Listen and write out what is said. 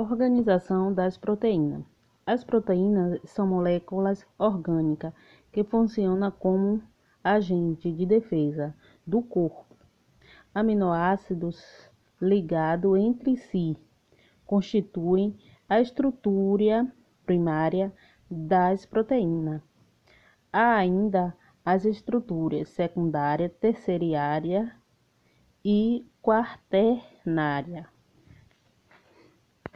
Organização das proteínas. As proteínas são moléculas orgânicas que funcionam como agente de defesa do corpo. Aminoácidos ligados entre si constituem a estrutura primária das proteínas. Há ainda as estruturas secundária, terciária e quaternária.